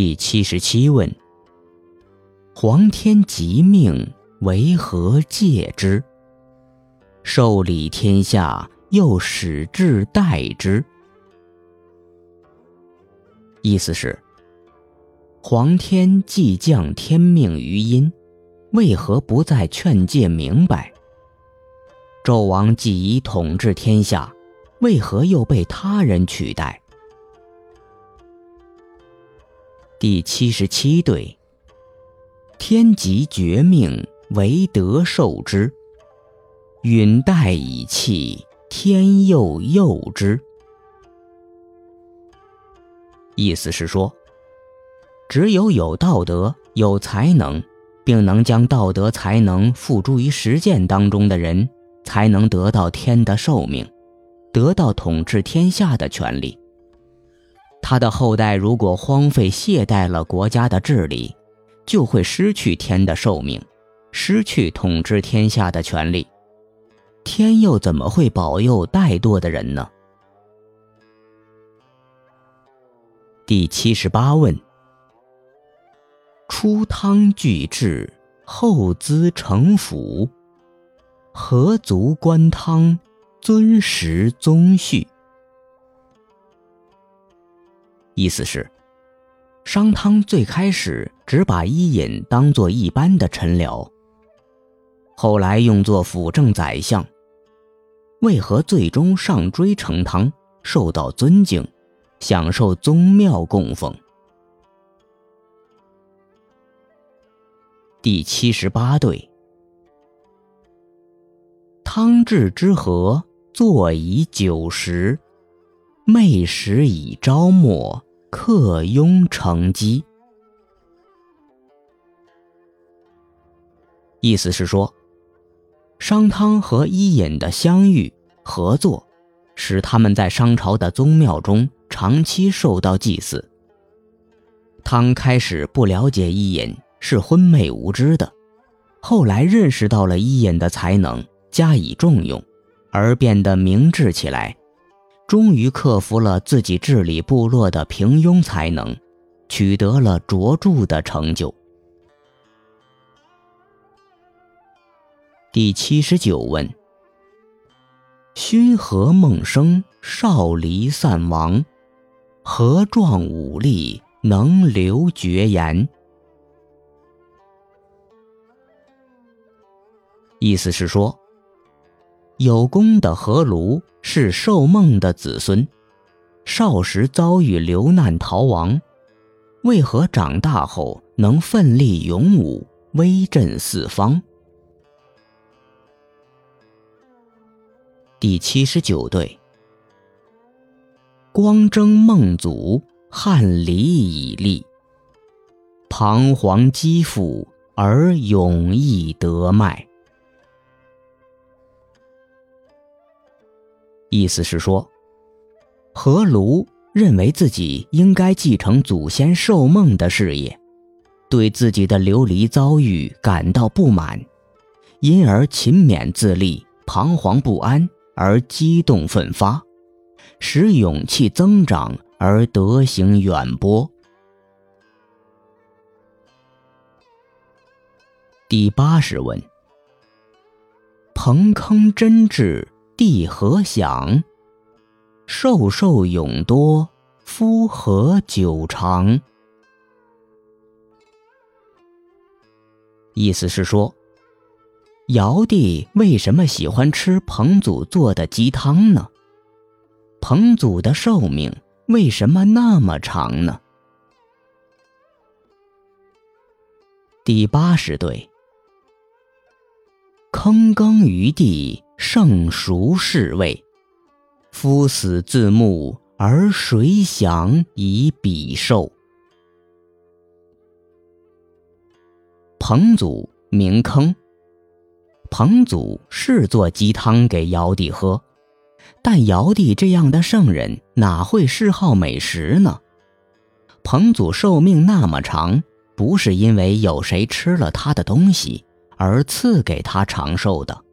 第七十七问：皇天极命，为何戒之？受理天下，又使至代之。意思是：皇天既降天命于阴，为何不再劝诫明白？纣王既已统治天下，为何又被他人取代？第七十七对：天极绝命，唯德受之。允待以弃，天佑佑之。意思是说，只有有道德、有才能，并能将道德才能付诸于实践当中的人，才能得到天的寿命，得到统治天下的权利。他的后代如果荒废懈怠了国家的治理，就会失去天的寿命，失去统治天下的权利。天又怎么会保佑怠惰的人呢？第七十八问：初汤具制，后资成府，何足观汤，尊实宗序？意思是，商汤最开始只把伊尹当做一般的臣僚，后来用作辅政宰相。为何最终上追成汤，受到尊敬，享受宗庙供奉？第七十八对，汤治之和，坐以九十，昧时以朝末，客拥成基。意思是说。商汤和伊尹的相遇合作，使他们在商朝的宗庙中长期受到祭祀。汤开始不了解伊尹，是昏昧无知的，后来认识到了伊尹的才能，加以重用，而变得明智起来，终于克服了自己治理部落的平庸才能，取得了卓著的成就。第七十九问：勋和孟生，少离散亡，何壮武力，能留绝言？意思是说，有功的何卢是寿梦的子孙，少时遭遇流难逃亡，为何长大后能奋力勇武，威震四方？第七十九对，光征孟祖，汉礼以立，彷徨积富而永逸得脉。意思是说，何卢认为自己应该继承祖先寿梦的事业，对自己的流离遭遇感到不满，因而勤勉自立，彷徨不安。而激动奋发，使勇气增长，而德行远播。第八十问：彭坑真挚，地何享？寿寿永多，夫何久长？意思是说。尧帝为什么喜欢吃彭祖做的鸡汤呢？彭祖的寿命为什么那么长呢？第八十对，坑耕于地，圣熟是味，夫死自牧，而谁享以彼寿？彭祖名坑。彭祖是做鸡汤给尧帝喝，但尧帝这样的圣人哪会嗜好美食呢？彭祖寿命那么长，不是因为有谁吃了他的东西而赐给他长寿的。